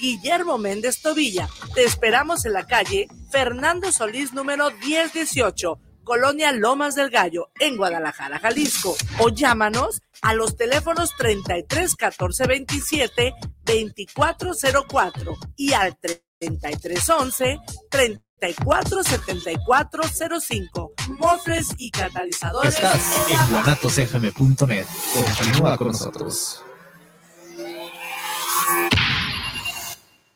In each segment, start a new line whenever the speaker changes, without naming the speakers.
Guillermo Méndez Tobilla. Te esperamos en la calle Fernando Solís número 1018, Colonia Lomas del Gallo, en Guadalajara, Jalisco. O llámanos a los teléfonos 33 14 27 2404 y al 33 11 34 74 05. Mofres y catalizadores.
Estás en guanatosfm.net. Continúa con nosotros.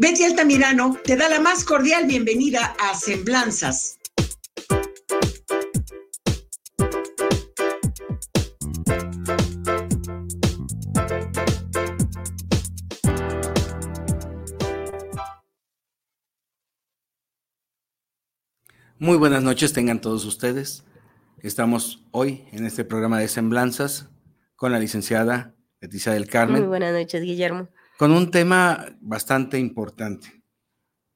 Betty Altamirano te da la más cordial bienvenida a Semblanzas.
Muy buenas noches tengan todos ustedes. Estamos hoy en este programa de Semblanzas con la licenciada Leticia del Carmen.
Muy buenas noches, Guillermo
con un tema bastante importante,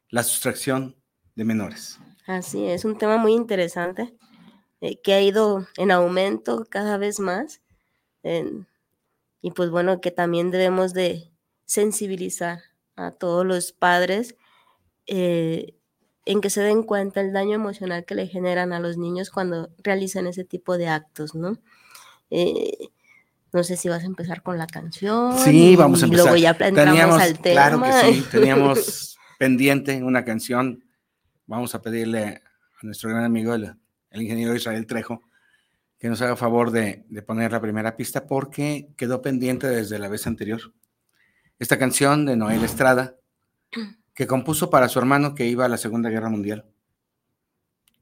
la sustracción de menores.
Así es, un tema muy interesante eh, que ha ido en aumento cada vez más y pues bueno, que también debemos de sensibilizar a todos los padres eh, en que se den cuenta el daño emocional que le generan a los niños cuando realizan ese tipo de actos, ¿no? Eh, no sé si vas a empezar con la canción.
Sí, vamos a empezar.
Y luego ya teníamos, al tema.
Claro que sí, teníamos pendiente una canción. Vamos a pedirle a nuestro gran amigo, el, ingeniero Israel Trejo, que nos haga favor de, de, poner la primera pista porque quedó pendiente desde la vez anterior. Esta canción de Noel Estrada, que compuso para su hermano que iba a la Segunda Guerra Mundial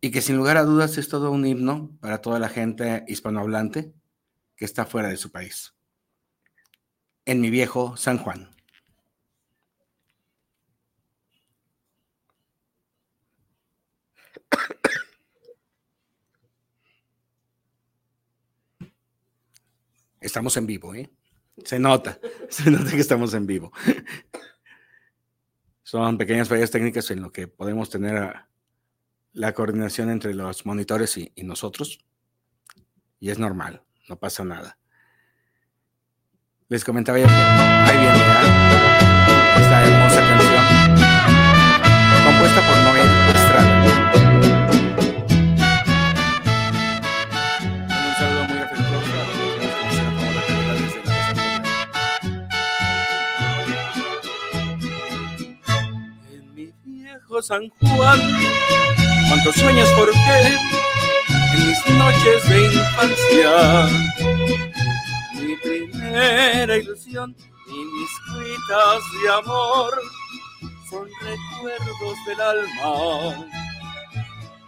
y que sin lugar a dudas es todo un himno para toda la gente hispanohablante que está fuera de su país. En mi viejo San Juan. Estamos en vivo, ¿eh? Se nota, se nota que estamos en vivo. Son pequeñas fallas técnicas en lo que podemos tener la coordinación entre los monitores y, y nosotros. Y es normal no pasa nada. Les comentaba ya que ahí viene esta hermosa canción compuesta por Noel Estrada. Un saludo muy afectuoso a los que nos hacen favor de la En mi viejo San Juan, cuántos sueños por qué mis noches de infancia. Mi primera ilusión y mis cuitas de amor son recuerdos del alma.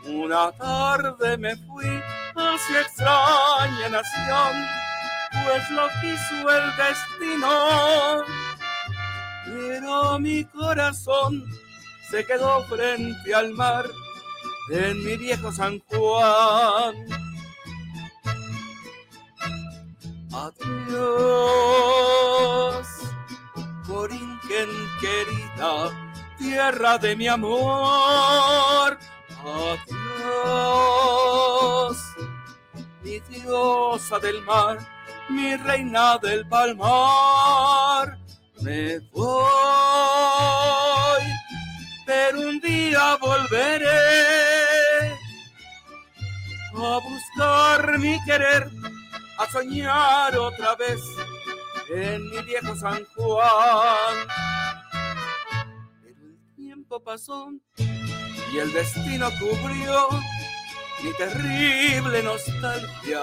Una tarde me fui hacia extraña nación, pues lo quiso el destino. Pero mi corazón se quedó frente al mar en mi viejo San Juan. Adiós, Corinquen querida, tierra de mi amor. Adiós
diosa del mar, mi reina del palmar. Me voy, pero un día volveré a buscar mi querer, a soñar otra vez en mi viejo San Juan. Pero el tiempo pasó y el destino cubrió mi terrible nostalgia.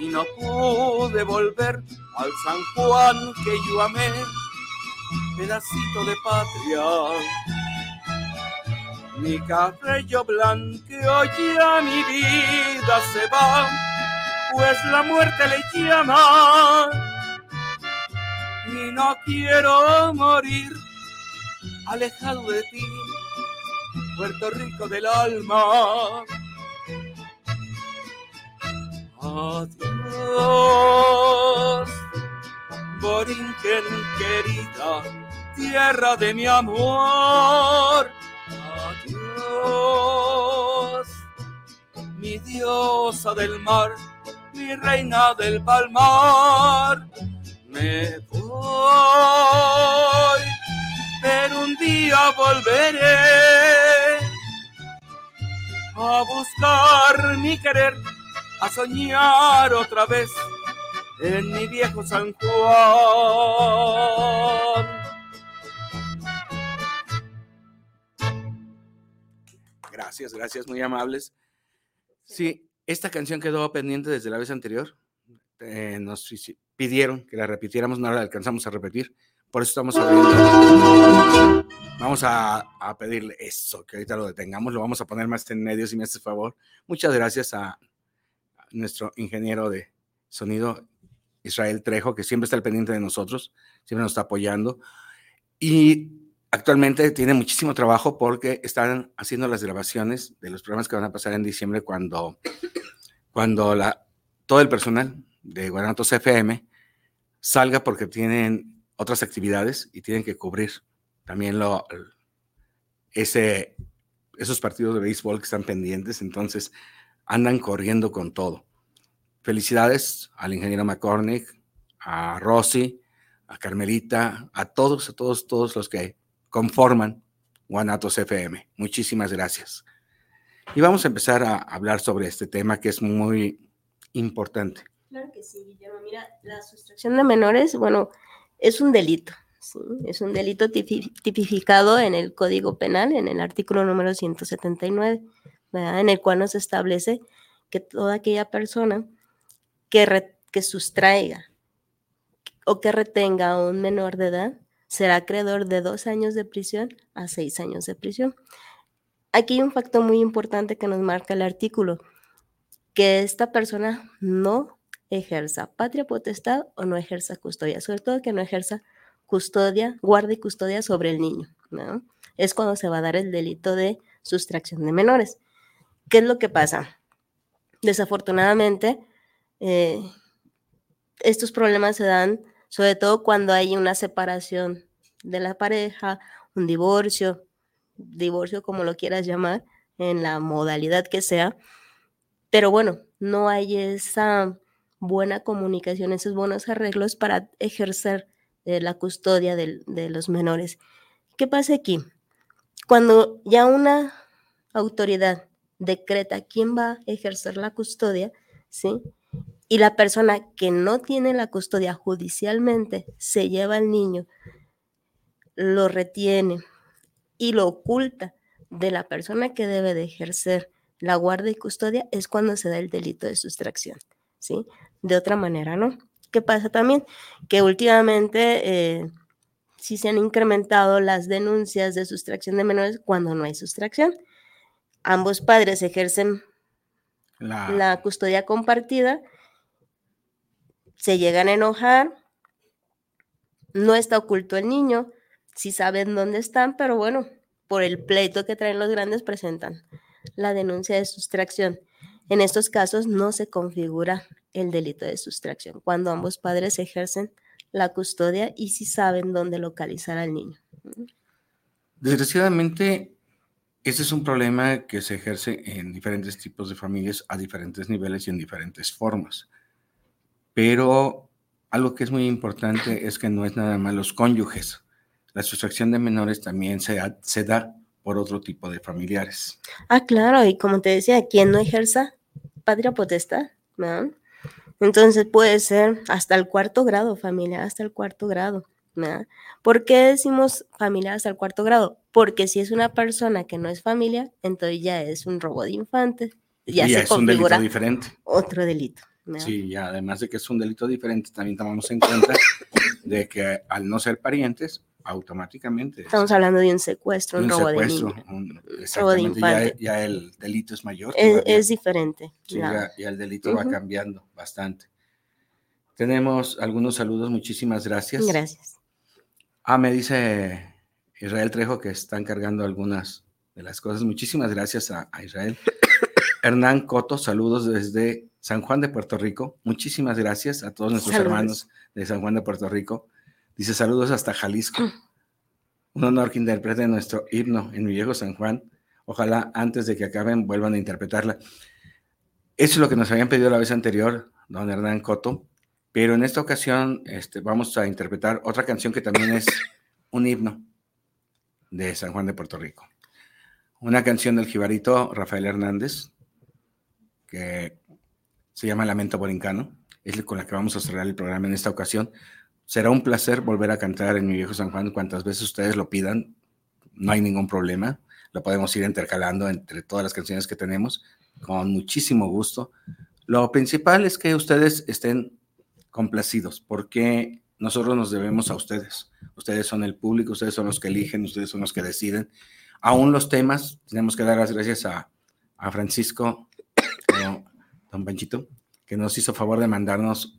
Y no pude volver al San Juan que yo amé, pedacito de patria. Mi cabello blanqueo ya mi vida se va, pues la muerte le llama. Y no quiero morir alejado de ti Puerto Rico del alma. Adiós, Borinquen querida, tierra de mi amor. Adiós, mi diosa del mar, mi reina del palmar. Me voy, pero un día volveré a buscar mi querer, a soñar otra vez en mi viejo San Juan. Gracias, gracias, muy amables. Sí, esta canción quedó pendiente desde la vez anterior. Eh, nos pidieron que la repitiéramos, no la alcanzamos a repetir. Por eso estamos abriendo. Vamos a, pedirle eso, que ahorita lo detengamos, lo vamos a poner más en medio si me haces favor. Muchas gracias a nuestro ingeniero de sonido, Israel Trejo, que siempre está al pendiente de nosotros, siempre nos está apoyando. Y actualmente tiene muchísimo trabajo porque están haciendo las grabaciones de los programas que van a pasar en diciembre cuando, cuando todo el personal de Guanatos FM salga porque tienen otras actividades y tienen que cubrir también ese, esos partidos de béisbol que están pendientes, entonces andan corriendo con todo. Felicidades al ingeniero McCormick, a Rosy, a Carmelita, a todos, a todos, todos los que conforman Guanatos FM. Muchísimas gracias. Y vamos a empezar a hablar sobre este tema que es muy importante.
Claro que sí, Guillermo. Mira, la sustracción de menores, bueno, es un delito. Es un delito tipificado en el Código Penal, en el artículo número 179, en el cual nos establece que toda aquella persona que, que sustraiga o que retenga a un menor de edad será acreedor de dos años de prisión a seis años de prisión. Aquí hay un factor muy importante que nos marca el artículo, que esta persona no ejerza patria potestad o no ejerza custodia, sobre todo que no ejerza custodia, guarda y custodia sobre el niño, ¿no? Es cuando se va a dar el delito de sustracción de menores. ¿Qué es lo que pasa? Desafortunadamente, eh, estos problemas se dan sobre todo cuando hay una separación de la pareja, un divorcio, divorcio como lo quieras llamar, en la modalidad que sea, pero bueno, no hay esa buena comunicación, esos buenos arreglos para ejercer eh, la custodia de, de los menores. ¿Qué pasa aquí? Cuando ya una autoridad decreta quién va a ejercer la custodia, ¿sí? Y la persona que no tiene la custodia judicialmente se lleva al niño, lo retiene y lo oculta de la persona que debe de ejercer la guardia y custodia, es cuando se da el delito de sustracción. ¿sí? De otra manera, ¿no? ¿Qué pasa también? Que últimamente eh, sí se han incrementado las denuncias de sustracción de menores cuando no hay sustracción. Ambos padres ejercen la, la custodia compartida, se llegan a enojar, no está oculto el niño, sí saben dónde están, pero bueno, por el pleito que traen los grandes presentan la denuncia de sustracción. En estos casos no se configura el delito de sustracción, cuando ambos padres ejercen la custodia y si saben dónde localizar al niño.
Desgraciadamente, Ese es un problema que se ejerce en diferentes tipos de familias a diferentes niveles y en diferentes formas. Pero algo que es muy importante es que no es nada más los cónyuges. La sustracción de menores también se, se da por otro tipo de familiares.
Ah, claro, y como te decía, quien no ejerza patria potestad, ¿no? Entonces puede ser hasta el cuarto grado, familia, hasta el cuarto grado. ¿no? ¿Por qué decimos familia hasta el cuarto grado? Porque si es una persona que no es familia, entonces ya es un robo de infantes. Ya,
se es un delito diferente.
Otro delito.
Sí, y además de que es un delito diferente, también tomamos en cuenta de que al no ser parientes, automáticamente.
Estamos hablando de un secuestro, un, robo de
infante. Ya, el delito es mayor.
Es, diferente.
Sí, ya, el delito va cambiando bastante. Tenemos algunos saludos, muchísimas gracias.
Gracias.
Ah, me dice Israel Trejo que están cargando algunas de las cosas. Muchísimas gracias a, Israel. Hernán Coto, saludos desde San Juan de Puerto Rico. Muchísimas gracias a todos nuestros hermanos de San Juan de Puerto Rico. Dice saludos hasta Jalisco. Mm. Un honor que interprete nuestro himno en mi viejo San Juan. Ojalá antes de que acaben vuelvan a interpretarla. Eso es lo que nos habían pedido la vez anterior, don Hernán Coto. Pero en esta ocasión este, vamos a interpretar otra canción que también es un himno de San Juan de Puerto Rico. Una canción del jibarito Rafael Hernández, que se llama Lamento Borincano. Es con la que vamos a cerrar el programa en esta ocasión. Será un placer volver a cantar en mi viejo San Juan cuantas veces ustedes lo pidan. No hay ningún problema. Lo podemos ir intercalando entre todas las canciones que tenemos con muchísimo gusto. Lo principal es que ustedes estén complacidos porque nosotros nos debemos a ustedes. Ustedes son el público, ustedes son los que eligen, ustedes son los que deciden. Aún los temas, tenemos que dar las gracias a, a Francisco, don Panchito, que nos hizo favor de mandarnos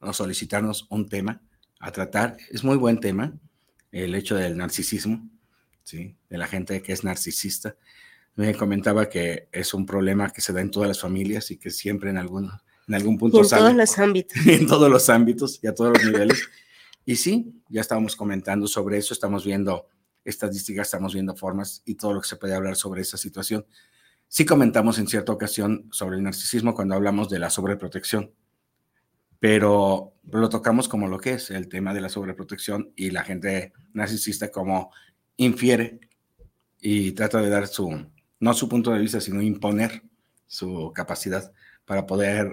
o solicitarnos un tema a tratar. Es muy buen tema, el hecho del narcisismo, ¿sí? de la gente que es narcisista. Me comentaba que es un problema que se da en todas las familias y que siempre en algún, en algún punto...
en todos los ámbitos.
en todos los ámbitos y a todos los niveles. Y sí, ya estábamos comentando sobre eso, estamos viendo estadísticas, estamos viendo formas y todo lo que se puede hablar sobre esa situación. Sí comentamos en cierta ocasión sobre el narcisismo cuando hablamos de la sobreprotección pero lo tocamos como lo que es el tema de la sobreprotección y la gente narcisista como infiere y trata de dar su, no su punto de vista, sino imponer su capacidad para poder,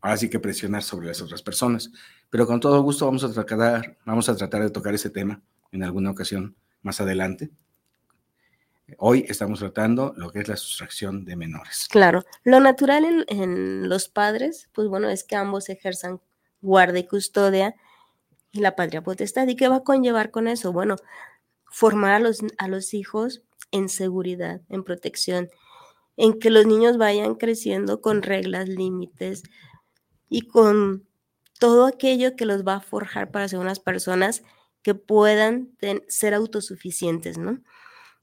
ahora sí que presionar sobre las otras personas. Pero con todo gusto vamos a tratar, vamos a tratar de tocar ese tema en alguna ocasión más adelante. Hoy estamos tratando lo que es la sustracción de menores.
Claro, lo natural en, los padres, pues bueno, es que ambos ejerzan guarda y custodia y la patria potestad. ¿Y qué va a conllevar con eso? Bueno, formar a los, a los hijos en seguridad, en protección, en que los niños vayan creciendo con reglas, límites y con todo aquello que los va a forjar para ser unas personas que puedan ser autosuficientes, ¿no?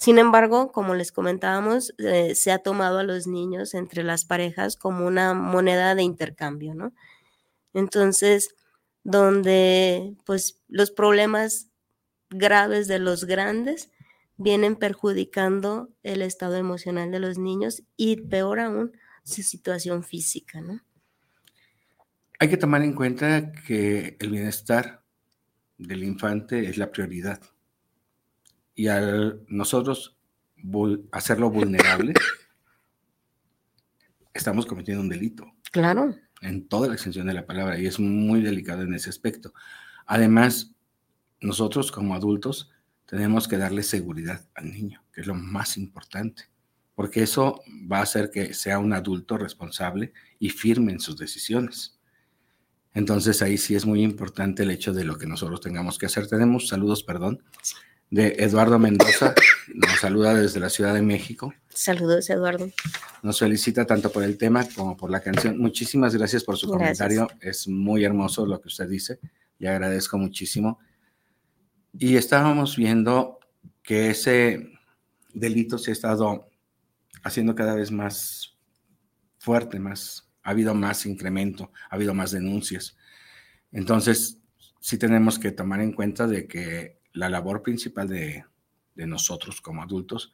Sin embargo, como les comentábamos, eh, se ha tomado a los niños entre las parejas como una moneda de intercambio, ¿no? Entonces, donde pues los problemas graves de los grandes vienen perjudicando el estado emocional de los niños y peor aún su situación física, ¿no?
Hay que tomar en cuenta que el bienestar del infante es la prioridad y al nosotros hacerlo vulnerable, estamos cometiendo un delito.
Claro.
En toda la extensión de la palabra y es muy delicado en ese aspecto. Además, nosotros como adultos tenemos que darle seguridad al niño, que es lo más importante, porque eso va a hacer que sea un adulto responsable y firme en sus decisiones. Entonces ahí sí es muy importante el hecho de lo que nosotros tengamos que hacer. Tenemos saludos, perdón de Eduardo Mendoza. Nos saluda desde la Ciudad de México.
Saludos, Eduardo.
Nos felicita tanto por el tema como por la canción. Muchísimas gracias por su comentario. Es muy hermoso lo que usted dice y agradezco muchísimo. Y estábamos viendo que ese delito se ha estado haciendo cada vez más fuerte, más, ha habido más incremento, ha habido más denuncias. Entonces, sí tenemos que tomar en cuenta de que la labor principal de, nosotros como adultos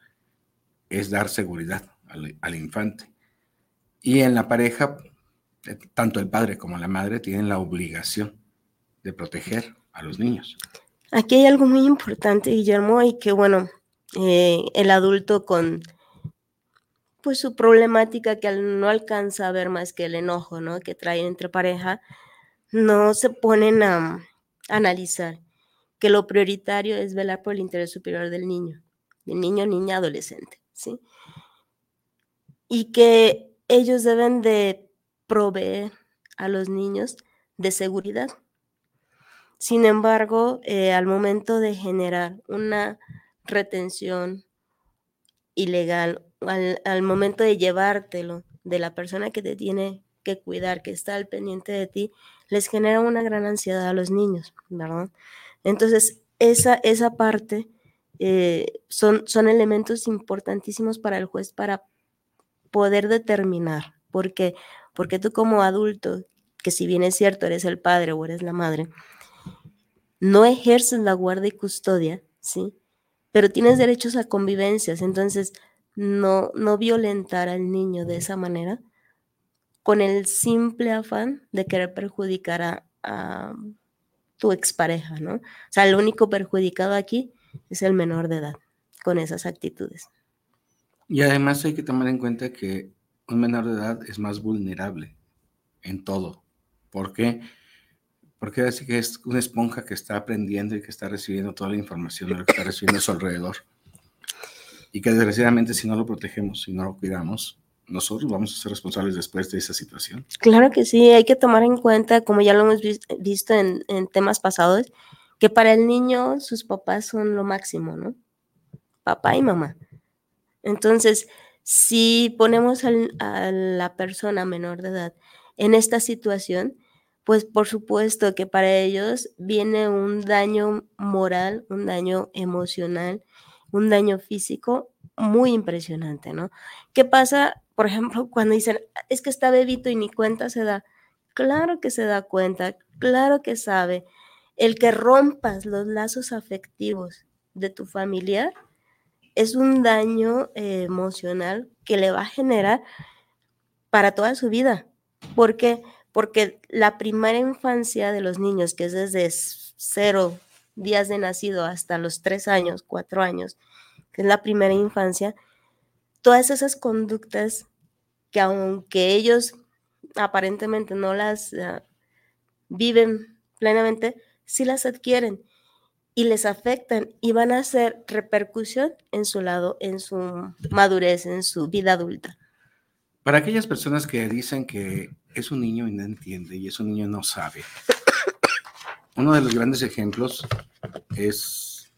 es dar seguridad al, al infante. Y en la pareja, eh, tanto el padre como la madre tienen la obligación de proteger a los niños.
Aquí hay algo muy importante, Guillermo, y que bueno, eh, el adulto con pues su problemática que no alcanza a ver más que el enojo, ¿no? Que trae entre pareja, no se ponen a, analizar que lo prioritario es velar por el interés superior del niño, del niño, niña, adolescente, ¿sí? Y que ellos deben de proveer a los niños de seguridad. Sin embargo, eh, al momento de generar una retención ilegal, al, al, momento de llevártelo de la persona que te tiene que cuidar, que está al pendiente de ti, les genera una gran ansiedad a los niños, ¿verdad? Entonces, esa, esa parte eh, son, son elementos importantísimos para el juez para poder determinar, porque, porque tú como adulto, que si bien es cierto, eres el padre o eres la madre, no ejerces la guardia y custodia, ¿sí? Pero tienes derechos a convivencias, entonces no, no violentar al niño de esa manera con el simple afán de querer perjudicar a tu expareja, ¿no? O sea, el único perjudicado aquí es el menor de edad con esas actitudes.
Y además hay que tomar en cuenta que un menor de edad es más vulnerable en todo. ¿Por qué? Porque así que es una esponja que está aprendiendo y que está recibiendo toda la información de lo que está recibiendo a su alrededor. Y que desgraciadamente si no lo protegemos, si no lo cuidamos, nosotros vamos a ser responsables después de esa situación.
Claro que sí, hay que tomar en cuenta, como ya lo hemos visto en, temas pasados, que para el niño sus papás son lo máximo, ¿no? Papá y mamá. Entonces, si ponemos a la persona menor de edad en esta situación, pues por supuesto que para ellos viene un daño moral, un daño emocional, un daño físico muy impresionante, ¿no? ¿Qué pasa, por ejemplo, cuando dicen, es que está bebito y ni cuenta se da? Claro que se da cuenta, claro que sabe. El que rompas los lazos afectivos de tu familiar es un daño eh, emocional que le va a generar para toda su vida. ¿Por qué? Porque la primera infancia de los niños, que es desde cero días de nacido hasta los tres años, cuatro años, que es la primera infancia, todas esas conductas que aunque ellos aparentemente no las uh, viven plenamente, sí las adquieren y les afectan y van a hacer repercusión en su lado, en su madurez, en su vida adulta.
Para aquellas personas que dicen que es un niño y no entiende y es un niño y no sabe, uno de los grandes ejemplos es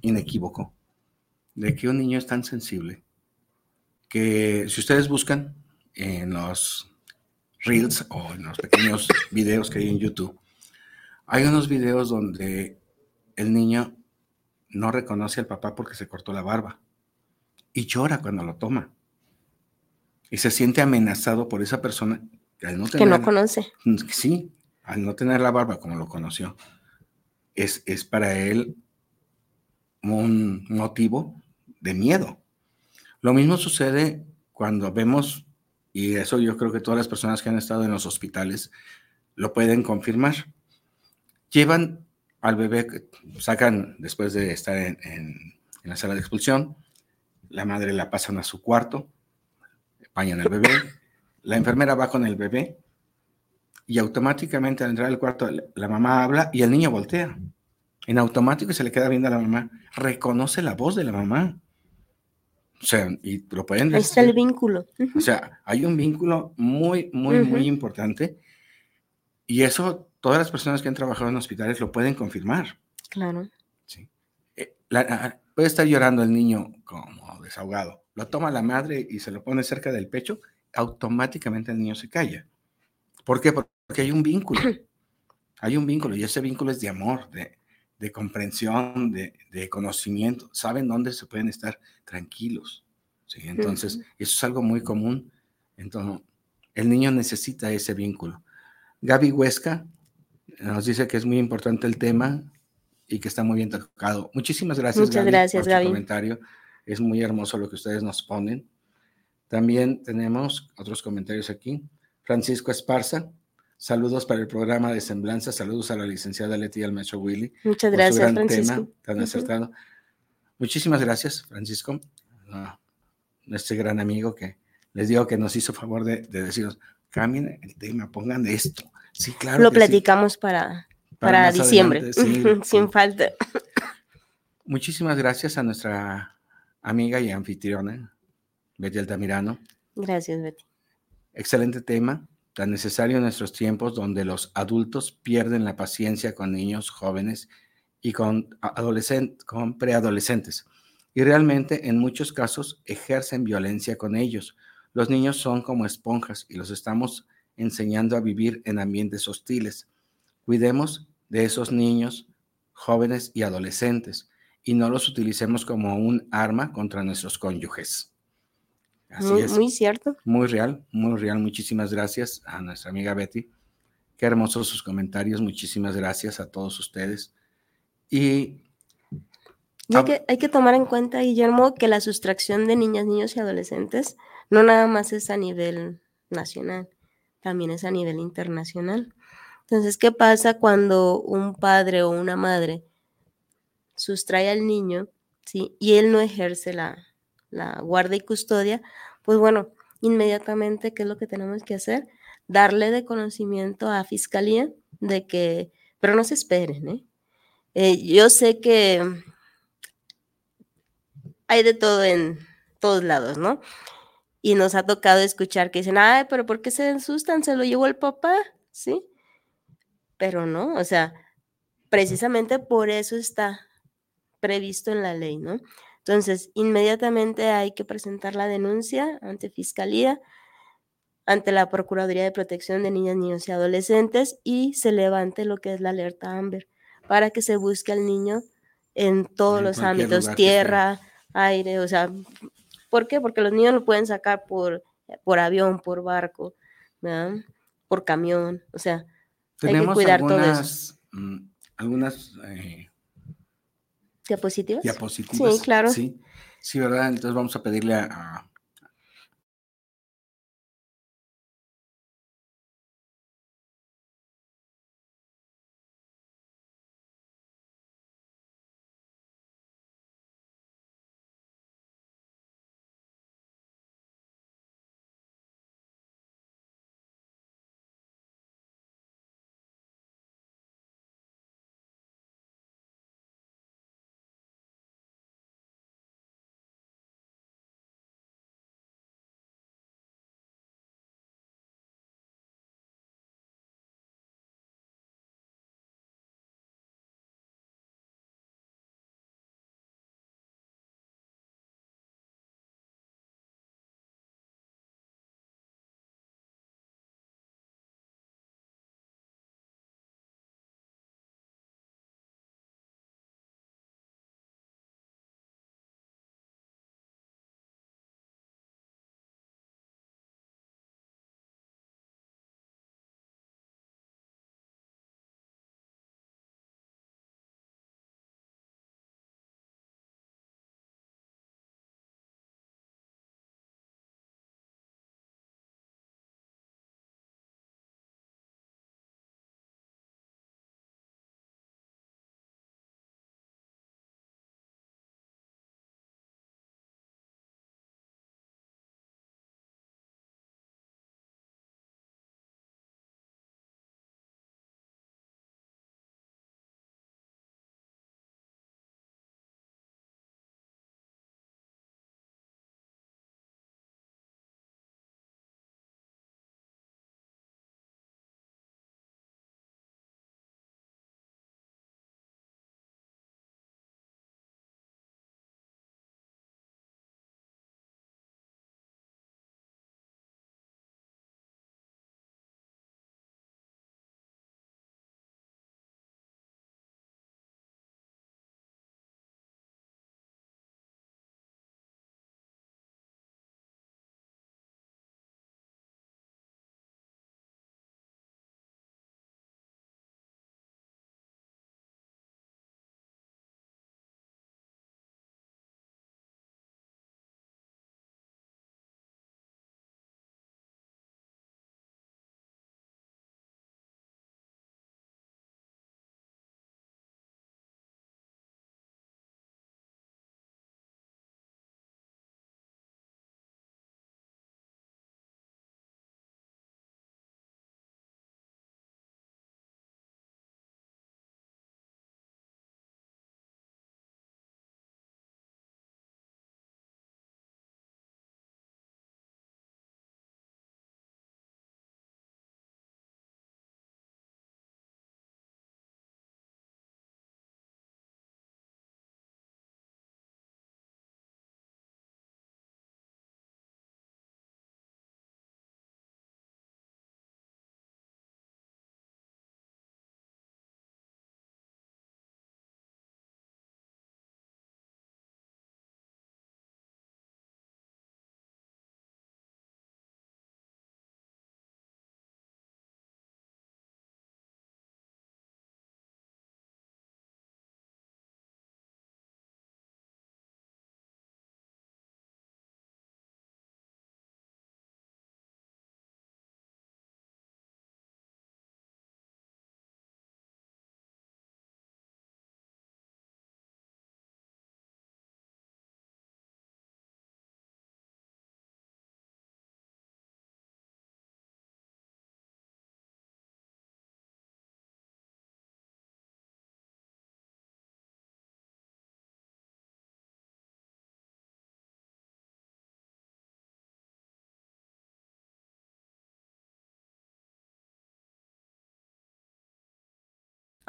inequívoco de que un niño es tan sensible que si ustedes buscan en los reels o en los pequeños videos que hay en YouTube, hay unos videos donde el niño no reconoce al papá porque se cortó la barba y llora cuando lo toma. Y se siente amenazado por esa persona que, al no, tener,
que no conoce.
Sí, al no tener la barba como lo conoció, es, es para él un motivo de miedo. Lo mismo sucede cuando vemos, y eso yo creo que todas las personas que han estado en los hospitales lo pueden confirmar, llevan al bebé, sacan después de estar en, la sala de expulsión, la madre la pasan a su cuarto, bañan al bebé, la enfermera va con el bebé y automáticamente al entrar al cuarto la mamá habla y el niño voltea. En automático se le queda viendo a la mamá, reconoce la voz de la mamá. O sea, y lo pueden.
Ahí está el vínculo.
Uh -huh. O sea, hay un vínculo muy, muy, uh -huh. muy importante. Y eso todas las personas que han trabajado en hospitales lo pueden confirmar.
Claro.
Sí. Eh, la, puede estar llorando el niño como desahogado. Lo toma la madre y se lo pone cerca del pecho, automáticamente el niño se calla. ¿Por qué? Porque hay un vínculo. Hay un vínculo y ese vínculo es de amor, de, de comprensión, de, de, conocimiento. Saben dónde se pueden estar tranquilos. ¿sí? Entonces, uh -huh. eso es algo muy común. Entonces, el niño necesita ese vínculo. Gaby Huesca nos dice que es muy importante el tema y que está muy bien tocado. Muchísimas gracias,
Muchas
Gaby,
gracias,
por
Gaby.
tu comentario. Es muy hermoso lo que ustedes nos ponen. También tenemos otros comentarios aquí. Francisco Esparza, saludos para el programa de Semblanza, saludos a la licenciada Leti y al maestro Willy.
Muchas gracias, Francisco.
Tema tan acertado. Muchísimas gracias, Francisco, este gran amigo que les digo que nos hizo favor de, de decirnos, cambien el tema, pongan esto. Sí, claro.
Lo platicamos para, para, diciembre, sin falta.
Muchísimas gracias a nuestra amiga y anfitriona, Betty Altamirano.
Gracias, Betty.
Excelente tema, tan necesario en nuestros tiempos donde los adultos pierden la paciencia con niños jóvenes y con, con preadolescentes. Y realmente en muchos casos ejercen violencia con ellos. Los niños son como esponjas y los estamos enseñando a vivir en ambientes hostiles. Cuidemos de esos niños, jóvenes y adolescentes y no los utilicemos como un arma contra nuestros cónyuges.
Así muy, es. Muy cierto.
Muy real, muy real. Muchísimas gracias a nuestra amiga Betty. Qué hermosos sus comentarios. Muchísimas gracias a todos ustedes. Y
hay que, hay que, tomar en cuenta, Guillermo, que la sustracción de niñas, niños y adolescentes no nada más es a nivel nacional, también es a nivel internacional. Entonces, ¿qué pasa cuando un padre o una madre sustrae al niño ¿sí? y él no ejerce la, la guarda y custodia? Pues bueno, inmediatamente, ¿qué es lo que tenemos que hacer? Darle de conocimiento a fiscalía de que, pero no se esperen, ¿eh? Eh, yo sé que hay de todo en todos lados, ¿no? Y nos ha tocado escuchar que dicen, ay, pero ¿por qué se asustan? Se lo llevó el papá, ¿sí? pero no, o sea, precisamente por eso está previsto en la ley, ¿no? Entonces, inmediatamente hay que presentar la denuncia ante Fiscalía, ante la Procuraduría de Protección de Niñas, Niños y Adolescentes y se levante lo que es la alerta AMBER para que se busque al niño en todos los ámbitos, tierra, aire, o sea, ¿por qué? Porque los niños lo pueden sacar por, por avión, por barco, por camión, o sea,
tenemos algunas, mm, algunas eh,
diapositivas.
Diapositivas.
Sí, claro.
Sí, sí, ¿verdad? Entonces vamos a pedirle a,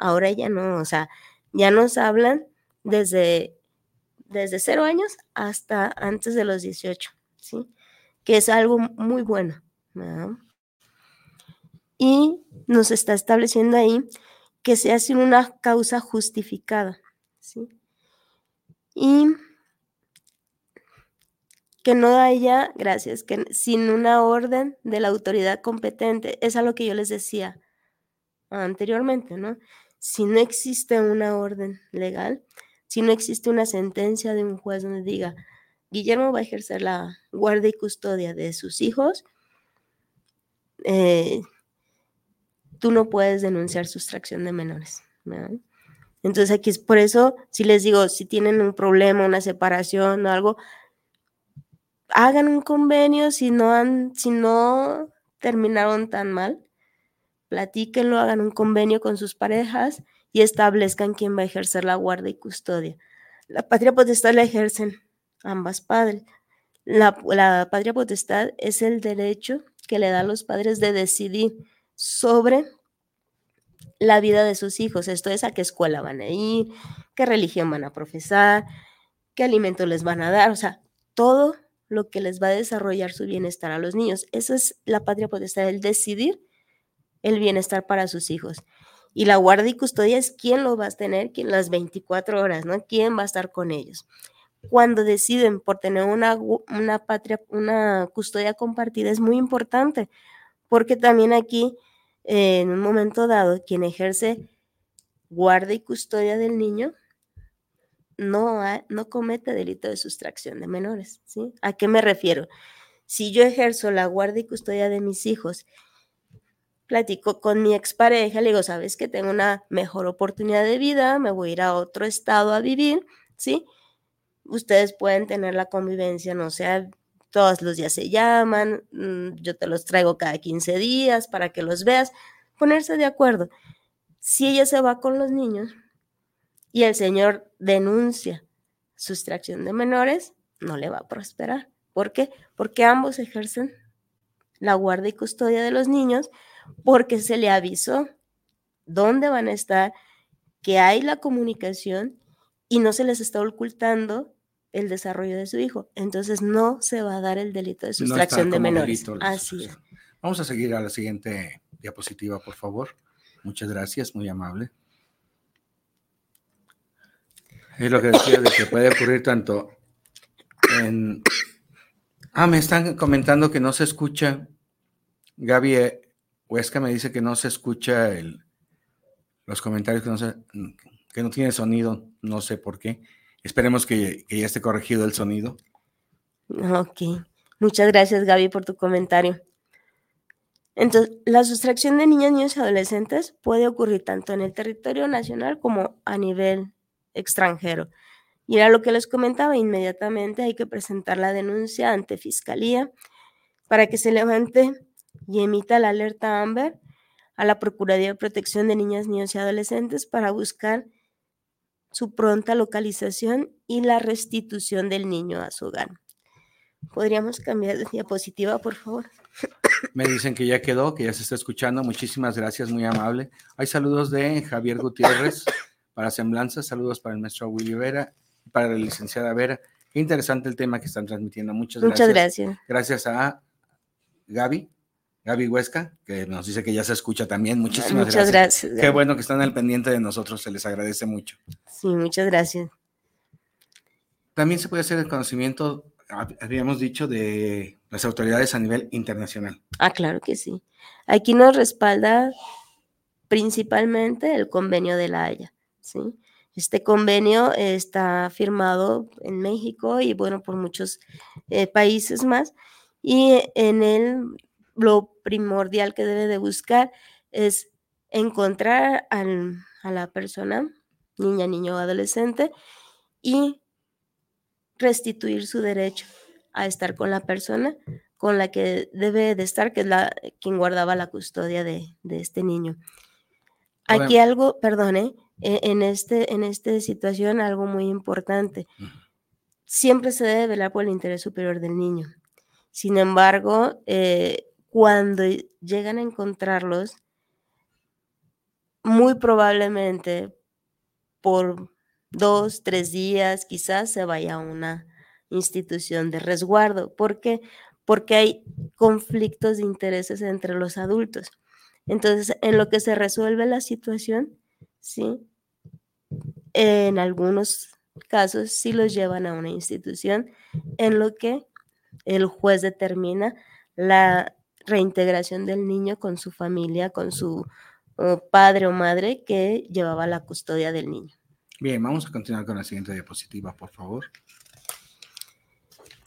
ahora ya no, o sea, ya nos hablan desde, desde cero años hasta antes de los 18, ¿sí? Que es algo muy bueno. Y nos está estableciendo ahí que se hace una causa justificada, ¿sí? Y que no haya, gracias, que sin una orden de la autoridad competente, es a lo que yo les decía anteriormente, ¿no? Si no existe una orden legal, si no existe una sentencia de un juez donde diga, Guillermo va a ejercer la guardia y custodia de sus hijos, eh, tú no puedes denunciar sustracción de menores. Entonces aquí es por eso, si les digo, si tienen un problema, una separación o algo, hagan un convenio si no han, si no terminaron tan mal, platíquenlo, hagan un convenio con sus parejas y establezcan quién va a ejercer la guardia y custodia. La patria potestad la ejercen ambas padres. La, la patria potestad es el derecho que le da a los padres de decidir sobre la vida de sus hijos. Esto es a qué escuela van a ir, qué religión van a profesar, qué alimento les van a dar, o sea, todo lo que les va a desarrollar su bienestar a los niños. Esa es la patria potestad, el decidir el bienestar para sus hijos. Y la guardia y custodia es quién lo va a tener, quién las 24 horas, ¿no? ¿Quién va a estar con ellos? Cuando deciden por tener una, una patria, una custodia compartida es muy importante, porque también aquí, en un momento dado, quien ejerce guardia y custodia del niño no, no comete delito de sustracción de menores. ¿sí? ¿A qué me refiero? Si yo ejerzo la guardia y custodia de mis hijos, platico con mi expareja, le digo, sabes que tengo una mejor oportunidad de vida, me voy a ir a otro estado a vivir, ¿sí? Ustedes pueden tener la convivencia, no sé, todos los días se llaman, mm, yo te los traigo cada 15 días para que los veas, ponerse de acuerdo. Si ella se va con los niños, y el señor denuncia sustracción de menores, no le va a prosperar. ¿Por qué? Porque ambos ejercen la guardia y custodia de los niños, porque se le avisó dónde van a estar, que hay la comunicación y no se les está ocultando el desarrollo de su hijo. Entonces no se va a dar el delito de sustracción de menores. Así es.
Vamos a seguir a la siguiente diapositiva, por favor. Muchas gracias, muy amable. Es lo que decía de que puede ocurrir tanto en... Ah, me están comentando que no se escucha. Gaby Huesca me dice que no se escucha el, los comentarios, que no, tiene sonido, no sé por qué. Esperemos que, que ya esté corregido el sonido.
Ok. Muchas gracias, Gaby, por tu comentario. Entonces, la sustracción de niñas, niños y adolescentes puede ocurrir tanto en el territorio nacional como a nivel extranjero. Y era lo que les comentaba, inmediatamente hay que presentar la denuncia ante Fiscalía para que se levante y emita la alerta AMBER a la Procuraduría de Protección de Niñas, Niños y Adolescentes para buscar su pronta localización y la restitución del niño a su hogar. ¿Podríamos cambiar de diapositiva, por favor?
Me dicen que ya quedó, que ya se está escuchando. Muchísimas gracias, muy amable. Hay saludos de Javier Gutiérrez para Semblanza. Saludos para el maestro Willy Vera, para la licenciada Vera. Qué interesante el tema que están transmitiendo. Muchas,
Muchas gracias.
Gracias a Gaby, Gaby Huesca, que nos dice que ya se escucha también. Muchísimas
muchas gracias.
Qué bueno que están al pendiente de nosotros, se les agradece mucho.
Sí, muchas gracias.
También se puede hacer el conocimiento, habíamos dicho, de las autoridades a nivel internacional.
Ah, claro que sí. Aquí nos respalda principalmente el convenio de la Haya. ¿sí? Este convenio está firmado en México y bueno, por muchos eh, países más. Y en él lo primordial que debe de buscar es encontrar a la persona, niña, niño o adolescente, y restituir su derecho a estar con la persona con la que debe de estar, que es la quien guardaba la custodia de, este niño. Aquí algo, perdone, e-, en, este, en esta situación algo muy importante. Siempre se debe velar por el interés superior del niño. Sin embargo, eh, cuando llegan a encontrarlos, muy probablemente por dos, tres días, quizás se vaya a una institución de resguardo. ¿Por qué? Porque hay conflictos de intereses entre los adultos. Entonces, en lo que se resuelve la situación, ¿sí? En algunos casos sí los llevan a una institución en lo que el juez determina la reintegración del niño con su familia, con su padre o madre que llevaba la custodia del niño.
Bien, vamos a continuar con la siguiente diapositiva, por favor.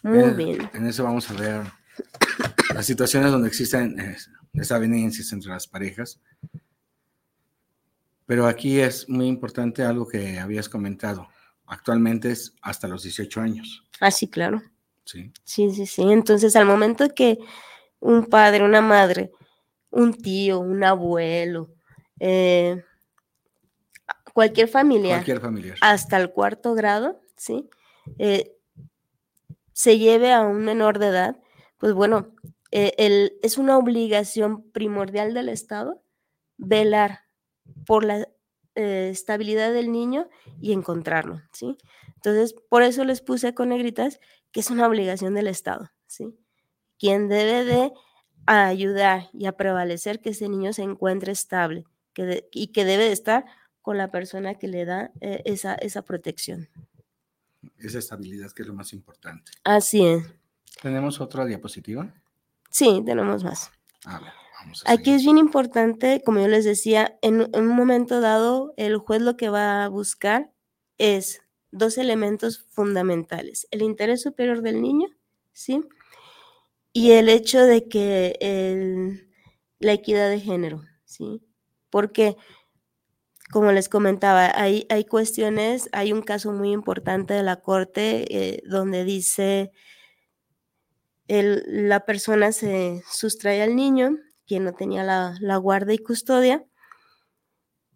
Muy bien.
En eso vamos a ver las situaciones donde existen eh, desavenencias entre las parejas. Pero aquí es muy importante algo que habías comentado. Actualmente es hasta los 18 años.
Ah, sí, claro.
Sí.
Sí, sí, sí. Entonces, al momento que un padre, una madre, un tío, un abuelo, eh, cualquier familia,
Cualquier familiar.
hasta el cuarto grado, ¿sí? Eh, se lleve a un menor de edad, pues bueno, eh, el- es una obligación primordial del Estado velar por la eh, estabilidad del niño y encontrarlo, ¿sí? Entonces, por eso les puse con negritas que es una obligación del Estado, ¿sí? Quien debe de ayudar y a prevalecer que ese niño se encuentre estable que de- y que debe de estar con la persona que le da eh, esa, esa protección.
Esa estabilidad que es lo más importante.
Así es.
¿Tenemos otra diapositiva?
Sí, tenemos más.
A ver, vamos a
Aquí
seguir.
es bien importante, como yo les decía, en, en un momento dado, el juez lo que va a buscar es dos elementos fundamentales, el interés superior del niño, ¿sí? Y el hecho de que el- la equidad de género, ¿sí? Porque, como les comentaba, hay, hay cuestiones, hay un caso muy importante de la corte eh, donde dice el- la persona se sustrae al niño, quien no tenía la, la guarda y custodia,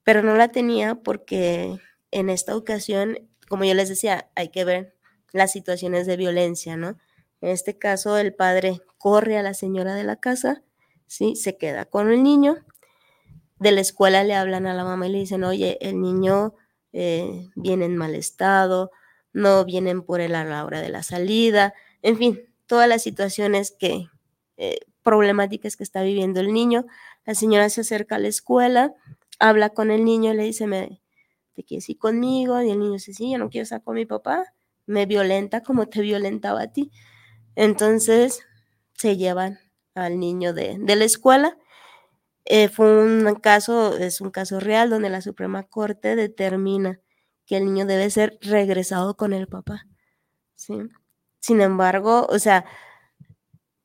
pero no la tenía porque en esta ocasión, como yo les decía, hay que ver las situaciones de violencia, ¿no? En este caso, el padre corre a la señora de la casa, ¿sí? Se queda con el niño. De la escuela le hablan a la mamá y le dicen, oye, el niño eh, viene en mal estado, no vienen por él a la hora de la salida, en fin, todas las situaciones que, eh, problemáticas que está viviendo el niño. La señora se acerca a la escuela, habla con el niño, le dice, ¿me, ¿te quieres ir conmigo? Y el niño dice, sí, yo no quiero estar con mi papá, me violenta como te violentaba a ti. Entonces se llevan al niño de, de la escuela. Eh, fue un caso, es un caso real donde la Suprema Corte determina que el niño debe ser regresado con el papá. ¿sí? Sin embargo, o sea,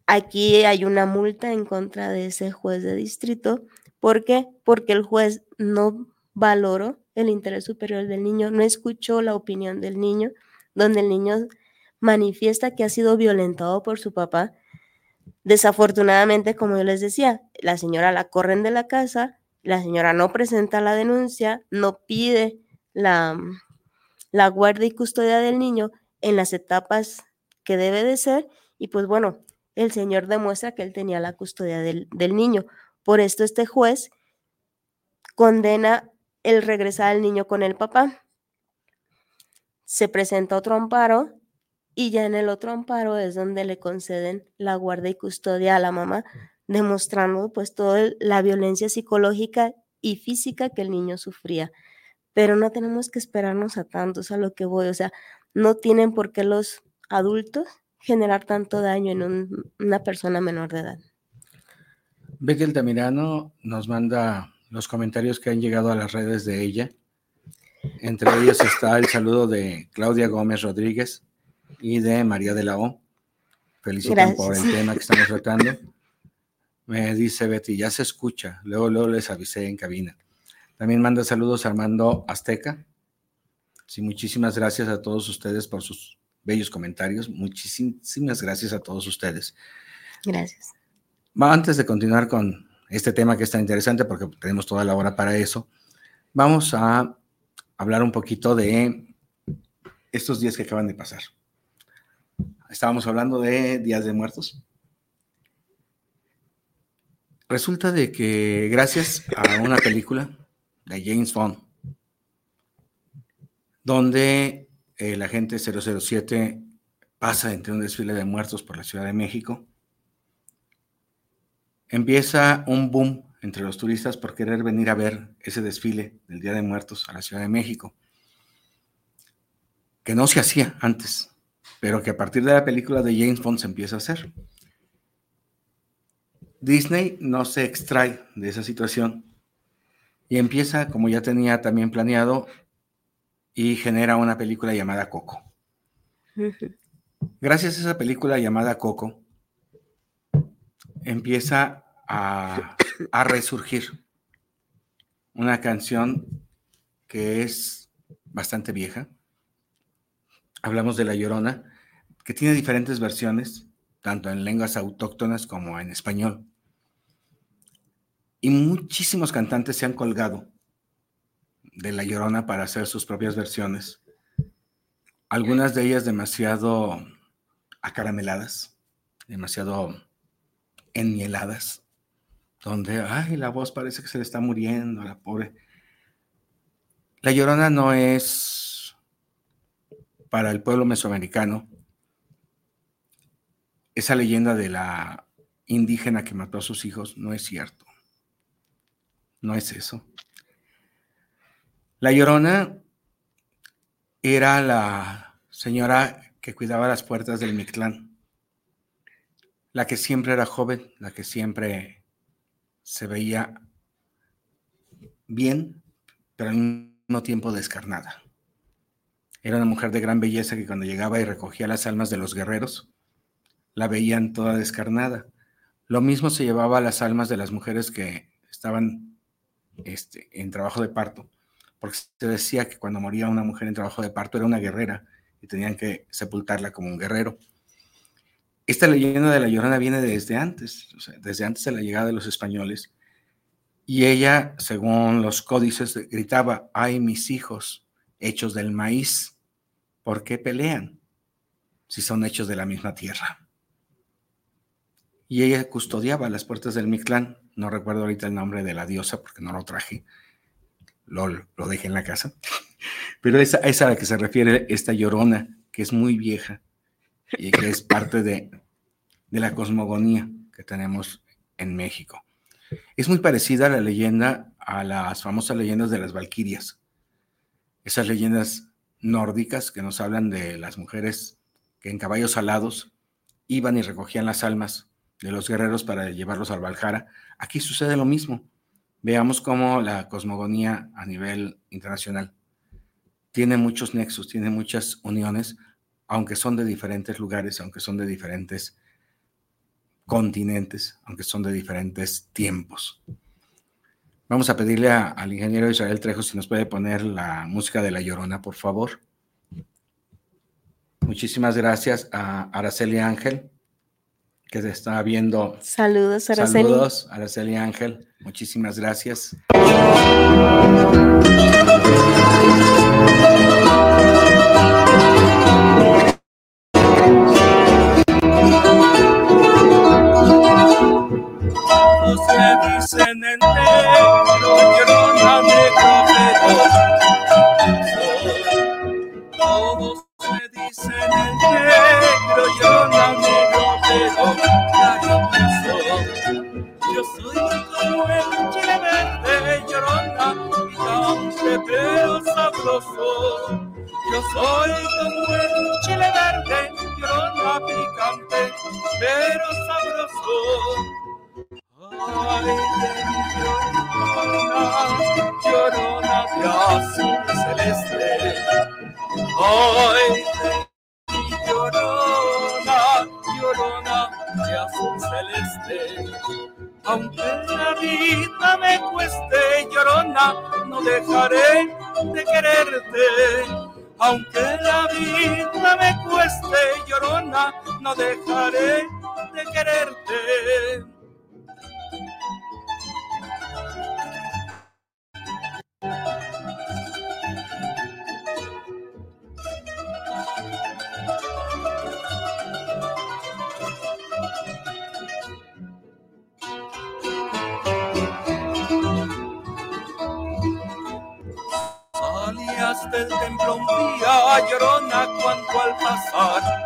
aquí hay una multa en contra de ese juez de distrito. ¿Por qué? Porque el juez no valoró el interés superior del niño, no escuchó la opinión del niño, donde el niño manifiesta que ha sido violentado por su papá. Desafortunadamente, como yo les decía, la señora la corren de la casa, la señora no presenta la denuncia, no pide la, la guardia y custodia del niño en las etapas que debe de ser y pues bueno, el señor demuestra que él tenía la custodia del, del niño. Por esto este juez condena el regresar al niño con el papá. Se presenta otro amparo y ya en el otro amparo es donde le conceden la guardia y custodia a la mamá, demostrando pues toda la violencia psicológica y física que el niño sufría. Pero no tenemos que esperarnos a tanto, es a lo que voy, o sea, no tienen por qué los adultos generar tanto daño en un- una persona menor de edad.
Becky Altamirano nos manda los comentarios que han llegado a las redes de ella. Entre ellos está el saludo de Claudia Gómez Rodríguez y de María de la O. Felicitan por el tema que estamos tratando. Me dice Betty, ya se escucha. Luego, luego les avisé en cabina. También manda saludos Armando Azteca. Sí, muchísimas gracias a todos ustedes por sus bellos comentarios. Muchísimas gracias a todos ustedes.
Gracias.
Antes de continuar con este tema que es tan interesante, porque tenemos toda la hora para eso, vamos a hablar un poquito de estos días que acaban de pasar. Estábamos hablando de Días de Muertos. Resulta de que gracias a una película de James Bond, donde el agente 007 pasa entre un desfile de muertos por la Ciudad de México. Empieza un boom entre los turistas por querer venir a ver ese desfile del Día de Muertos a la Ciudad de México, que no se hacía antes, pero que a partir de la película de James Bond se empieza a hacer. Disney no se extrae de esa situación y empieza, como ya tenía también planeado, y genera una película llamada Coco. Gracias a esa película llamada Coco, empieza a, a resurgir una canción que es bastante vieja. Hablamos de La Llorona, que tiene diferentes versiones, tanto en lenguas autóctonas como en español. Y muchísimos cantantes se han colgado de La Llorona para hacer sus propias versiones. Algunas de ellas demasiado acarameladas, demasiado enmieladas, donde, ay, la voz parece que se le está muriendo la pobre. La Llorona no es para el pueblo mesoamericano esa leyenda de la indígena que mató a sus hijos, no es cierto. No es eso. La Llorona era la señora que cuidaba las puertas del Mictlán, la que siempre era joven, la que siempre se veía bien, pero al mismo tiempo descarnada. Era una mujer de gran belleza que cuando llegaba y recogía las almas de los guerreros, la veían toda descarnada. Lo mismo se llevaba a las almas de las mujeres que estaban este, en trabajo de parto porque se decía que cuando moría una mujer en trabajo de parto era una guerrera y tenían que sepultarla como un guerrero. Esta leyenda de la Llorona viene desde antes, desde antes de la llegada de los españoles, y ella, según los códices, gritaba, ay mis hijos, hechos del maíz, ¿por qué pelean si son hechos de la misma tierra? Y ella custodiaba las puertas del Mictlán, no recuerdo ahorita el nombre de la diosa porque no lo traje, lo, lo dejé en la casa. Pero esa es a la que se refiere esta llorona, que es muy vieja y que es parte de, de la cosmogonía que tenemos en México. Es muy parecida a la leyenda, a las famosas leyendas de las Valquirias. Esas leyendas nórdicas que nos hablan de las mujeres que en caballos alados iban y recogían las almas de los guerreros para llevarlos al Valhalla. Aquí sucede lo mismo. Veamos cómo la cosmogonía a nivel internacional tiene muchos nexos, tiene muchas uniones, aunque son de diferentes lugares, aunque son de diferentes continentes, aunque son de diferentes tiempos. Vamos a pedirle al ingeniero Israel Trejo si nos puede poner la música de La Llorona, por favor. Muchísimas gracias a Araceli Ángel que se está viendo.
Saludos, Araceli.
Saludos, Araceli Ángel. Muchísimas gracias.
Pero sabroso. Yo soy como el chile verde, llorona, picante, pero sabroso. Ay, llorona, llorona de azul celeste. Ay, llorona, llorona de azul celeste. Aunque la vida me cueste, llorona, no dejaré de quererte. Aunque la vida me cueste, llorona, no dejaré de quererte. Llorona, cuando al pasar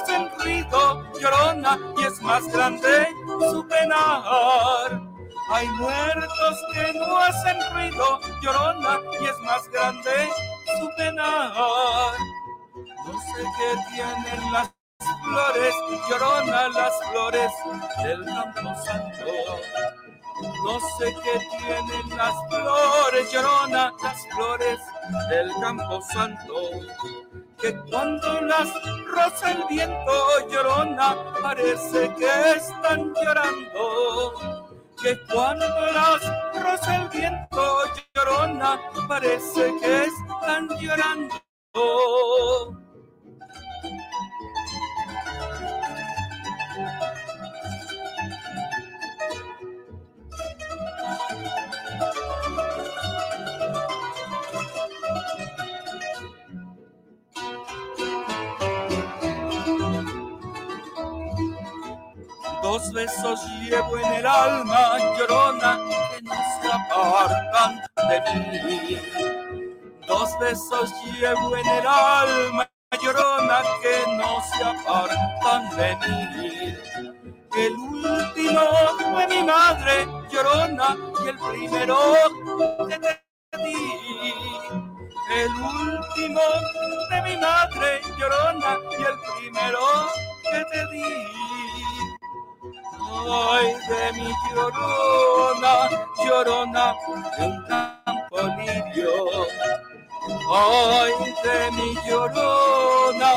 hacen ruido, llorona, y es más grande su penar. Hay muertos que no hacen ruido, llorona, y es más grande su penar. No sé qué tienen las flores, llorona, las flores del campo santo. No sé qué tienen las flores, llorona, las flores del campo santo. Que cuando las roza el viento, llorona, parece que están llorando. Que cuando las roza el viento, llorona, parece que están llorando. Dos besos llevo en el alma, llorona, que no se apartan de mí. Dos besos llevo en el alma, llorona, que no se apartan de mí. El último fue mi madre, llorona, y el primero que te di. El último de mi madre, llorona, y el primero que te di. Ay, de mi llorona, llorona, de un campo lirio. Ay, de mi llorona,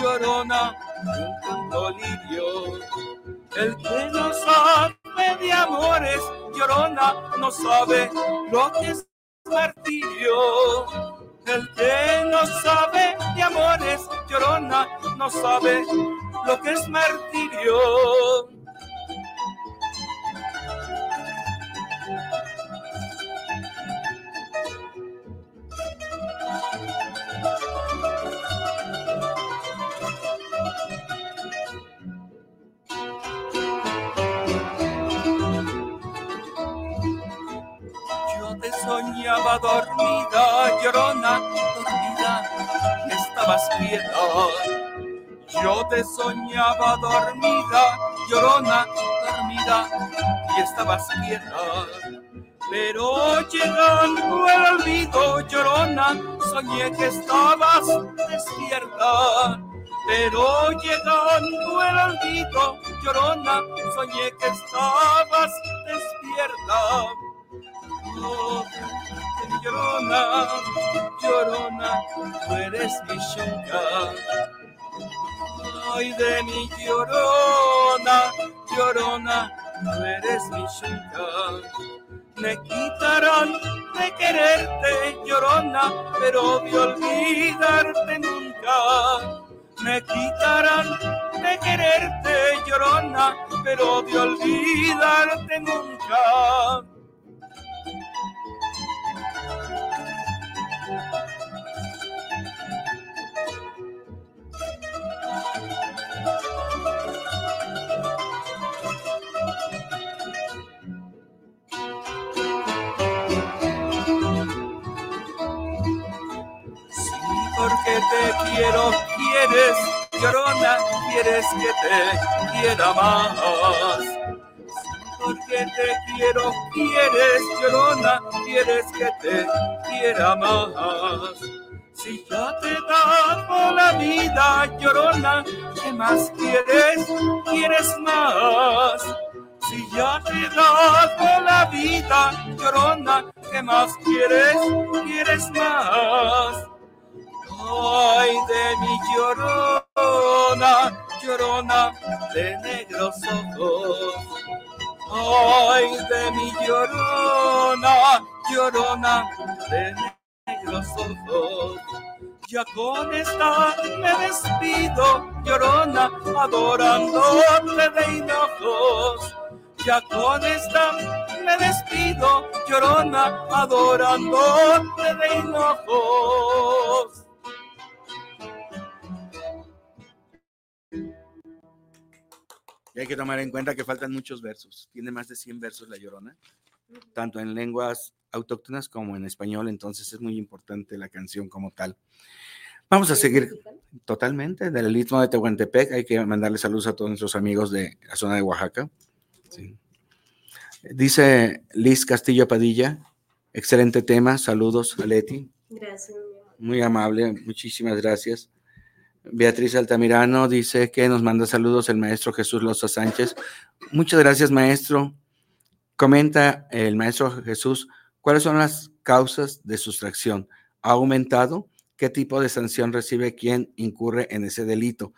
llorona, de un campo lirio. El que no sabe de amores, llorona, no sabe lo que es martirio. El que no sabe de amores, llorona, no sabe lo que es martirio. Soñaba dormida, llorona, dormida, estabas quieta. Yo te soñaba dormida, llorona, dormida, y estabas quieta. Pero llegando el olvido, llorona, soñé que estabas despierta. Pero llegando el olvido, llorona, soñé que estabas despierta. Oh, llorona, llorona, tú eres mi shunka. Ay, de mi llorona, llorona, tú eres mi shunka. Me quitarán de quererte, llorona, pero de olvidarte nunca. Me quitarán de quererte, llorona, pero de olvidarte nunca. Quiero, quieres, llorona, quieres que te quiera más. Porque te quiero, quieres, llorona, quieres que te quiera más. Si ya te dado la vida, llorona, ¿qué más quieres? ¿Quieres más? Si ya te dado la vida, llorona, ¿qué más quieres? ¿Quieres más? Ay de mi llorona, llorona de negros ojos. Ay de mi llorona, llorona de negros ojos. Ya con esta me despido, llorona, adorándote de hinojos. Ya con esta me despido, llorona, adorándote de hinojos.
Y hay que tomar en cuenta que faltan muchos versos. Tiene más de 100 versos La Llorona, tanto en lenguas autóctonas como en español, entonces es muy importante la canción como tal. Vamos a seguir totalmente del Istmo de Tehuantepec. Hay que mandarle saludos a todos nuestros amigos de la zona de Oaxaca. Sí. Dice Liz Castillo Padilla, excelente tema, saludos a Leti.
Gracias.
Muy amable, muchísimas gracias. Beatriz Altamirano dice que nos manda saludos el maestro Jesús Loza Sánchez. Muchas gracias, maestro. Comenta el maestro Jesús, ¿cuáles son las causas de sustracción? ¿Ha aumentado? ¿Qué tipo de sanción recibe quien incurre en ese delito?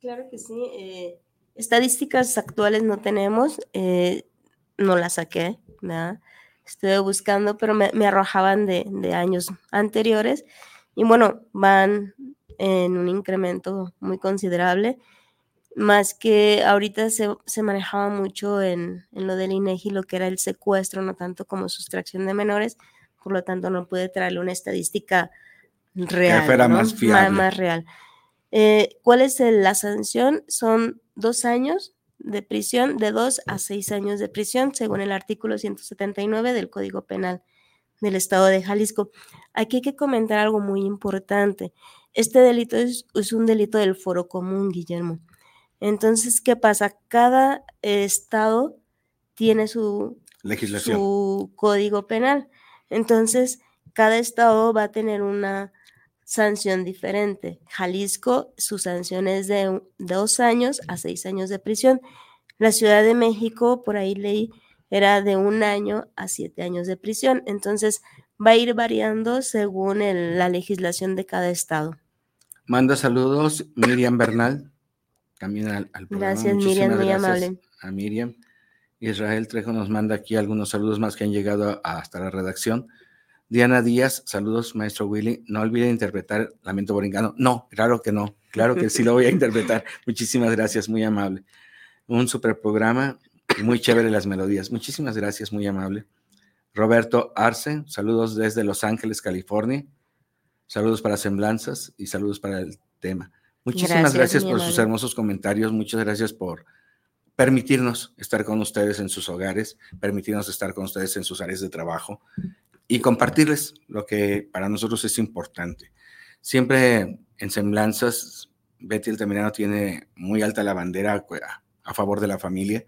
Claro que sí. eh, estadísticas actuales no tenemos, eh, no las saqué, ¿verdad? Estuve buscando, pero me, arrojaban de años anteriores. Y bueno, van en un incremento muy considerable, más que ahorita se, se manejaba mucho en, en, lo del INEGI, lo que era el secuestro, no tanto como sustracción de menores, por lo tanto no pude traerle una estadística real.
Que fuera
¿no?
más fiable.
Más, más real. Eh, ¿Cuál es la sanción? Son dos años de prisión, de dos a seis años de prisión, según el artículo 179 del Código Penal del Estado de Jalisco. Aquí hay que comentar algo muy importante. Este delito es, es un delito del foro común, Guillermo. Entonces, ¿qué pasa? Cada estado tiene su,
Legislación.
su código penal. Entonces, cada estado va a tener una sanción diferente. Jalisco, su sanción es de dos años a seis años de prisión. La Ciudad de México, por ahí leí, era de un año a siete años de prisión. Entonces, va a ir variando según el- la legislación de cada estado.
Manda saludos Miriam Bernal, también al, al programa.
Gracias, Miriam, muy
gracias
amable.
A Miriam. Israel Trejo nos manda aquí algunos saludos más que han llegado a- hasta la redacción. Diana Díaz, saludos, maestro Willy. No olvide interpretar Lamento Boringano. No, claro que no. Claro que sí lo voy a interpretar. Muchísimas gracias, muy amable. Un super programa, y muy chévere las melodías. Muchísimas gracias, muy amable. Roberto Arce, saludos desde Los Ángeles, California. Saludos para Semblanzas y saludos para el tema. Muchísimas
Gracias,
por sus hermosos comentarios. Muchas gracias por permitirnos estar con ustedes en sus hogares, permitirnos estar con ustedes en sus áreas de trabajo y compartirles lo que para nosotros es importante. Siempre en Semblanzas, Betty Altamirano tiene muy alta la bandera a, favor de la familia.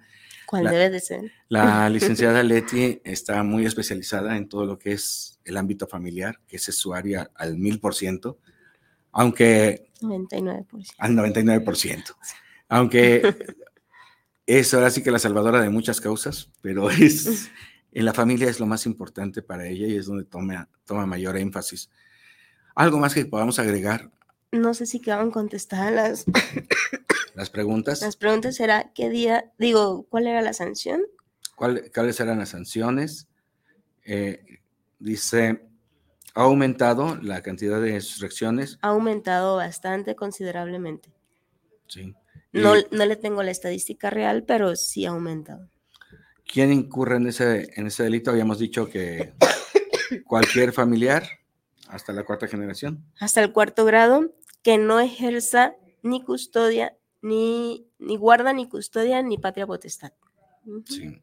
¿Cuál
La-
debe de ser?
La licenciada Leti está muy especializada en todo lo que es el ámbito familiar, que es su área al mil por ciento, aunque
99%.
al 99%. Aunque es ahora sí que la salvadora de muchas causas, pero es en la familia es lo más importante para ella y es donde toma, toma mayor énfasis. Algo más que podamos agregar,
No sé si quedaron contestadas las,
las preguntas.
las preguntas. ¿Será qué día? Digo, ¿cuál era la sanción?
¿Cuál- ¿Cuáles eran las sanciones? Eh, dice, ha aumentado la cantidad de sustracciones.
Ha aumentado bastante considerablemente.
Sí.
No, no le tengo la estadística real, pero sí ha aumentado.
¿Quién incurre en ese, en ese delito? Habíamos dicho que cualquier familiar hasta la cuarta generación.
Hasta el cuarto grado, que no ejerza ni custodia, ni, ni guarda, ni custodia, ni patria potestad.
Sí.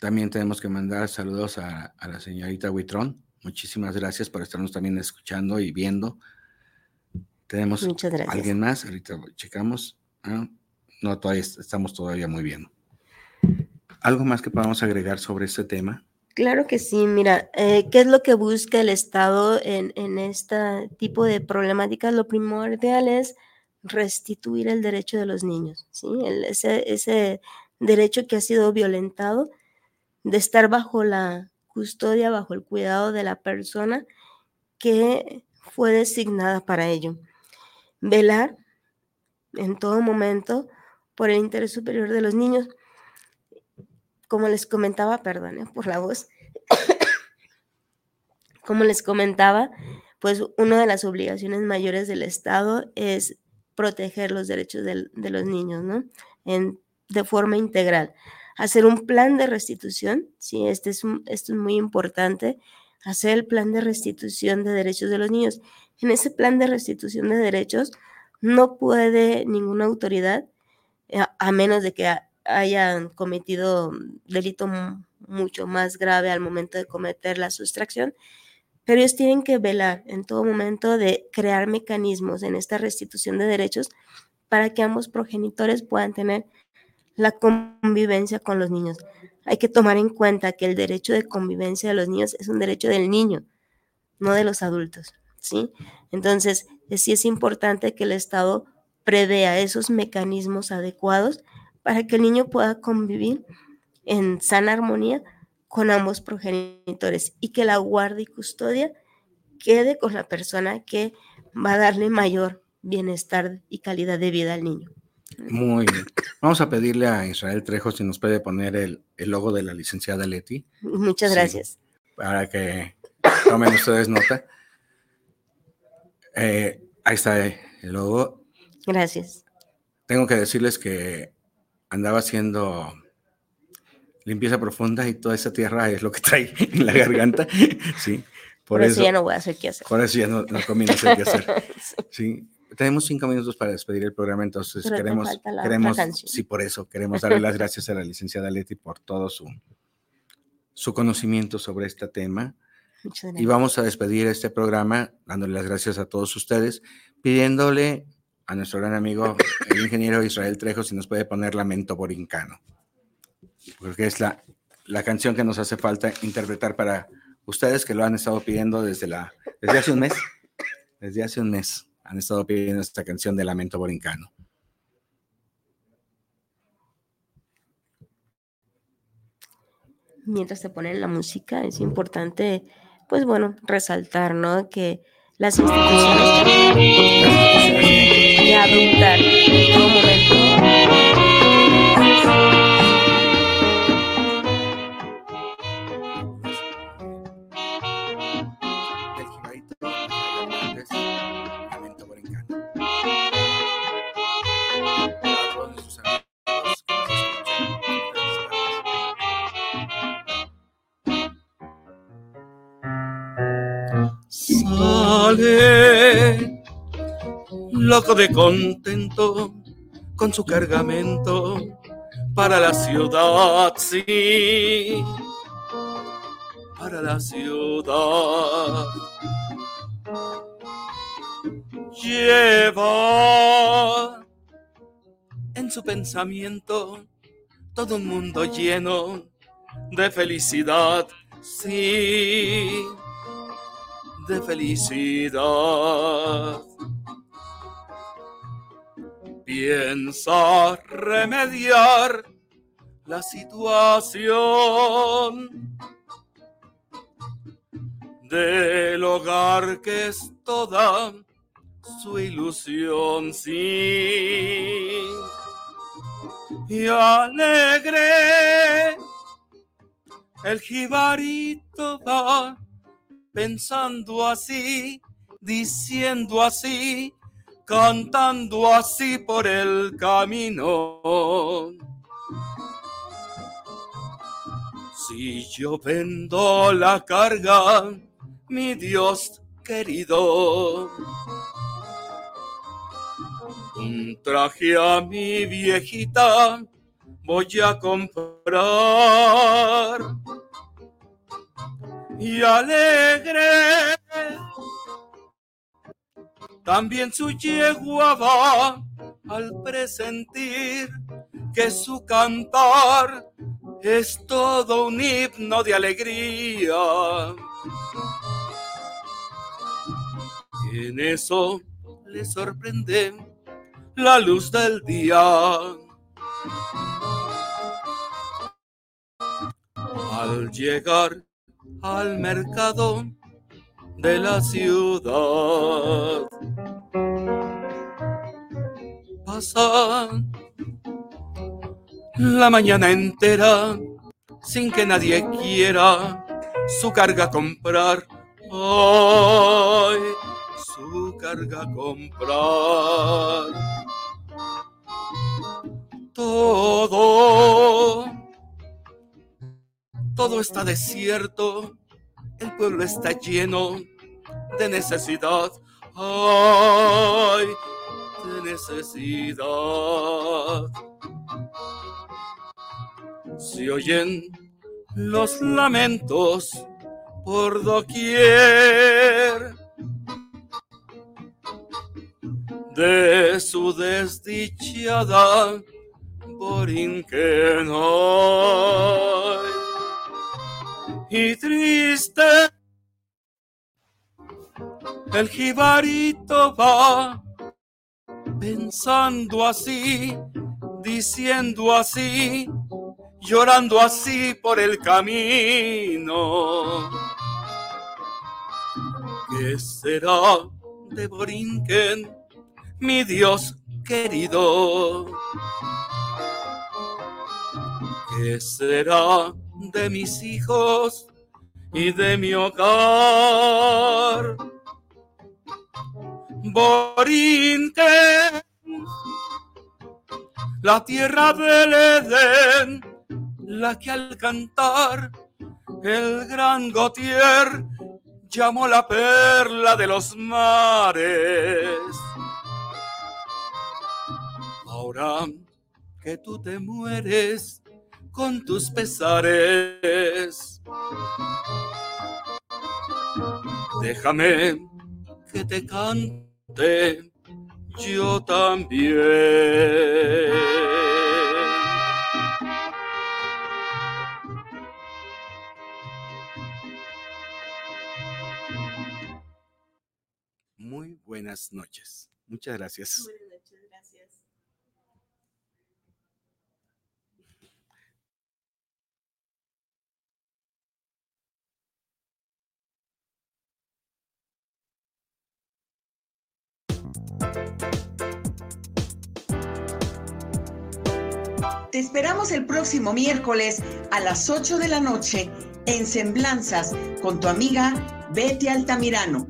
También tenemos que mandar saludos a, a la señorita Huitrón, Muchísimas gracias por estarnos también escuchando y viendo. Tenemos
Muchas gracias.
alguien más, ahorita checamos. Ah, no, todavía est- estamos todavía muy bien. ¿Algo más que podamos agregar sobre este tema?
Claro que sí, mira, eh, ¿qué es lo que busca el Estado en, en este tipo de problemáticas? Lo primordial es restituir el derecho de los niños, ¿sí? Ese, ese derecho que ha sido violentado de estar bajo la custodia, bajo el cuidado de la persona que fue designada para ello. Velar en todo momento por el interés superior de los niños como les comentaba, perdón eh, por la voz, como les comentaba, pues una de las obligaciones mayores del Estado es proteger los derechos de los niños, ¿no? En, de forma integral. Hacer un plan de restitución, sí, este es esto es muy importante, hacer el plan de restitución de derechos de los niños. En ese plan de restitución de derechos no puede ninguna autoridad, eh, a, a menos de que hayan cometido delito mu- mucho más grave al momento de cometer la sustracción, pero ellos tienen que velar en todo momento de crear mecanismos en esta restitución de derechos para que ambos progenitores puedan tener la convivencia con los niños. Hay que tomar en cuenta que el derecho de convivencia de los niños es un derecho del niño, no de los adultos, ¿sí? Entonces, sí es importante que el Estado prevea esos mecanismos adecuados para que el niño pueda convivir en sana armonía con ambos progenitores y que la guardia y custodia quede con la persona que va a darle mayor bienestar y calidad de vida al niño.
Muy bien. Vamos a pedirle a Israel Trejo si nos puede poner el, el logo de la licenciada Leti
Muchas
Sí.
gracias.
para que tomen ustedes nota. Eh, ahí está el logo.
Gracias.
Tengo que decirles que andaba haciendo limpieza profunda y toda esa tierra es lo que trae en la garganta. Sí, por,
Por, eso,
eso,
ya no voy a hacer qué hacer.
por eso ya no, no conviene hacer qué hacer. Sí, tenemos cinco minutos para despedir el programa, entonces
Pero
queremos, queremos, sí, por eso queremos darle las gracias a la licenciada Leti por todo su, su conocimiento sobre este tema. Y vamos a despedir este programa dándole las gracias a todos ustedes, pidiéndole a nuestro gran amigo, el ingeniero Israel Trejo, si nos puede poner Lamento Borincano, porque es la, la canción que nos hace falta interpretar para ustedes que lo han estado pidiendo desde, la, desde hace un mes. Desde hace un mes han estado pidiendo esta canción de Lamento Borincano.
mientras te ponen la música, es importante, pues bueno, resaltar, ¿no? Que las instituciones de adoptar en todo
de contento con su cargamento para la ciudad, sí, para la ciudad. Lleva en su pensamiento todo un mundo lleno de felicidad, sí de felicidad. Piensa remediar la situación del hogar que es toda su ilusión, sí. Y alegre el jibarito va pensando así, diciendo así, cantando así por el camino. Si yo vendo la carga, mi Dios querido, un traje a mi viejita voy a comprar y alegre. También su yegua va al presentir que su cantar es todo un himno de alegría. En eso le sorprende la luz del día. Al llegar al mercado de la ciudad, pasa la mañana entera sin que nadie quiera su carga comprar. Ay, su carga comprar. Todo, todo está desierto, el pueblo está lleno de necesidad. Ay, de necesidad. Se oyen los lamentos por doquier de su desdichada Borinquena. Y triste el jibarito va pensando así, diciendo así, llorando así por el camino. ¿Qué será de Borinquen, mi Dios querido? ¿Qué será de mis hijos y de mi hogar? Borinquen, la tierra del Edén, la que al cantar el gran Gautier llamó la perla de los mares. Ahora que tú te mueres con tus pesares, déjame que te cante yo también. Muy buenas noches. Muchas
gracias.
Te esperamos el próximo miércoles a las 8 de la noche en Semblanzas con tu amiga Betty Altamirano.